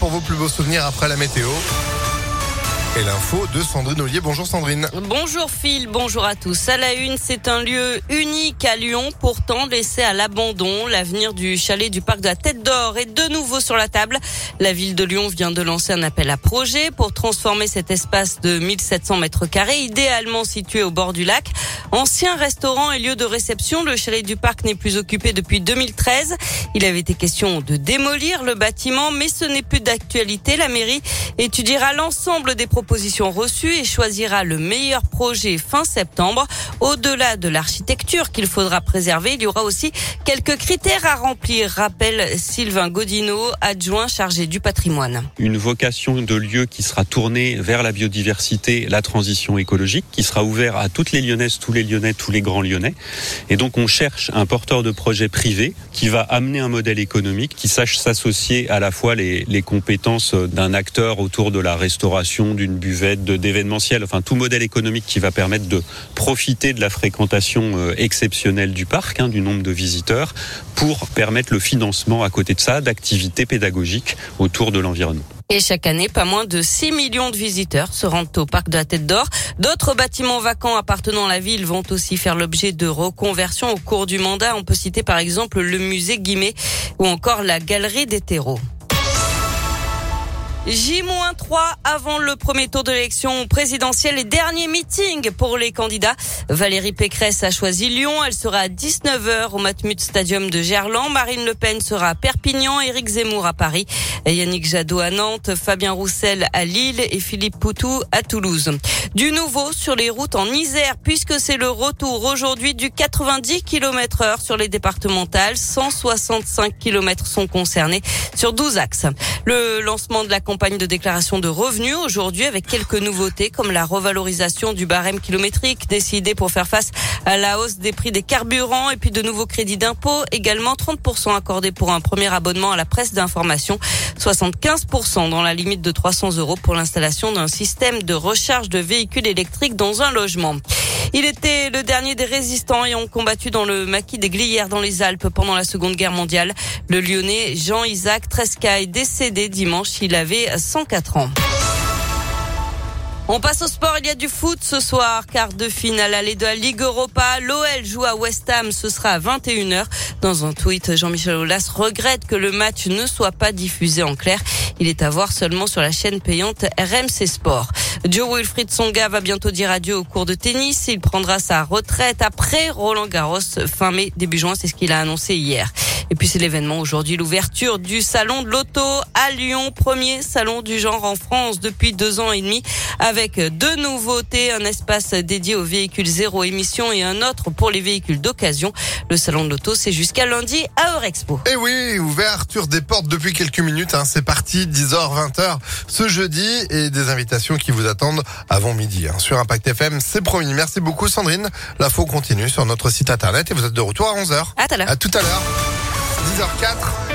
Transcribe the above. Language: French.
Pour vos plus beaux souvenirs après la météo. Et l'info de Sandrine Ollier. Bonjour Sandrine. Bonjour Phil, bonjour à tous. À la une, c'est un lieu unique à Lyon, pourtant laissé à l'abandon. L'avenir du chalet du parc de la Tête d'Or est de nouveau sur la table. La ville de Lyon vient de lancer un appel à projet pour transformer cet espace de 1700 mètres carrés, idéalement situé au bord du lac. Ancien restaurant et lieu de réception, le chalet du parc n'est plus occupé depuis 2013. Il avait été question de démolir le bâtiment, mais ce n'est plus d'actualité. La mairie étudiera l'ensemble des propositions reçues et choisira le meilleur projet fin septembre. Au-delà de l'architecture qu'il faudra préserver, il y aura aussi quelques critères à remplir, rappelle Sylvain Godineau, adjoint chargé du patrimoine. Une vocation de lieu qui sera tournée vers la biodiversité, la transition écologique, qui sera ouvert à toutes les Lyonnaises, tous les Lyonnais, tous les grands Lyonnais. Et donc on cherche un porteur de projet privé qui va amener un modèle économique qui sache s'associer à la fois les, compétences d'un acteur autour de la restauration, d'une buvette, d'événementiel, enfin tout modèle économique qui va permettre de profiter de la fréquentation euh, exceptionnelle du parc, hein, du nombre de visiteurs, pour permettre le financement à côté de ça d'activités pédagogiques autour de l'environnement. Et chaque année, pas moins de 6 millions de visiteurs se rendent au parc de la Tête d'Or. D'autres bâtiments vacants appartenant à la ville vont aussi faire l'objet de reconversion au cours du mandat. On peut citer par exemple le musée Guimet ou encore la galerie des terreaux. J-3 avant le premier tour de l'élection présidentielle et dernier meeting pour les candidats. Valérie Pécresse a choisi Lyon. Elle sera à 19h au Matmut Stadium de Gerland. Marine Le Pen sera à Perpignan. Éric Zemmour à Paris. Yannick Jadot à Nantes. Fabien Roussel à Lille et Philippe Poutou à Toulouse. Du nouveau sur les routes en Isère puisque c'est le retour aujourd'hui du 90 km heure sur les départementales. 165 km sont concernés sur 12 axes. Le lancement de la de déclaration de revenus aujourd'hui avec quelques nouveautés comme la revalorisation du barème kilométrique décidé pour faire face à la hausse des prix des carburants et puis de nouveaux crédits d'impôt, également 30% accordés pour un premier abonnement à la presse d'information, 75% dans la limite de 300 euros pour l'installation d'un système de recharge de véhicules électriques dans un logement. Il était le dernier des résistants ayant combattu dans le maquis des Glières dans les Alpes pendant la Seconde Guerre mondiale. Le Lyonnais Jean-Isaac Tresca est décédé dimanche. Il avait 104 ans. On passe au sport, il y a du foot ce soir, quart de finale aller de la Ligue Europa. L'OL joue à West Ham, ce sera à 21h. Dans un tweet, Jean-Michel Aulas regrette que le match ne soit pas diffusé en clair. Il est à voir seulement sur la chaîne payante RMC Sport. Joe Wilfried Songa va bientôt dire adieu au cours de tennis. Il prendra sa retraite après Roland Garros fin mai, début juin, c'est ce qu'il a annoncé hier. Et puis c'est l'événement aujourd'hui, l'ouverture du salon de l'auto à Lyon, premier salon du genre en France depuis deux ans et demi, avec deux nouveautés, un espace dédié aux véhicules zéro émission et un autre pour les véhicules d'occasion. Le salon de l'auto, c'est jusqu'à lundi à Eurexpo. Et oui, ouverture des portes depuis quelques minutes, hein. c'est parti, 10h, 20h ce jeudi et des invitations qui vous attendent avant midi. Hein. Sur Impact FM, c'est promis. Merci beaucoup Sandrine. L'info continue sur notre site internet et vous êtes de retour à 11h. À tout à l'heure. À tout à l'heure. 10h04.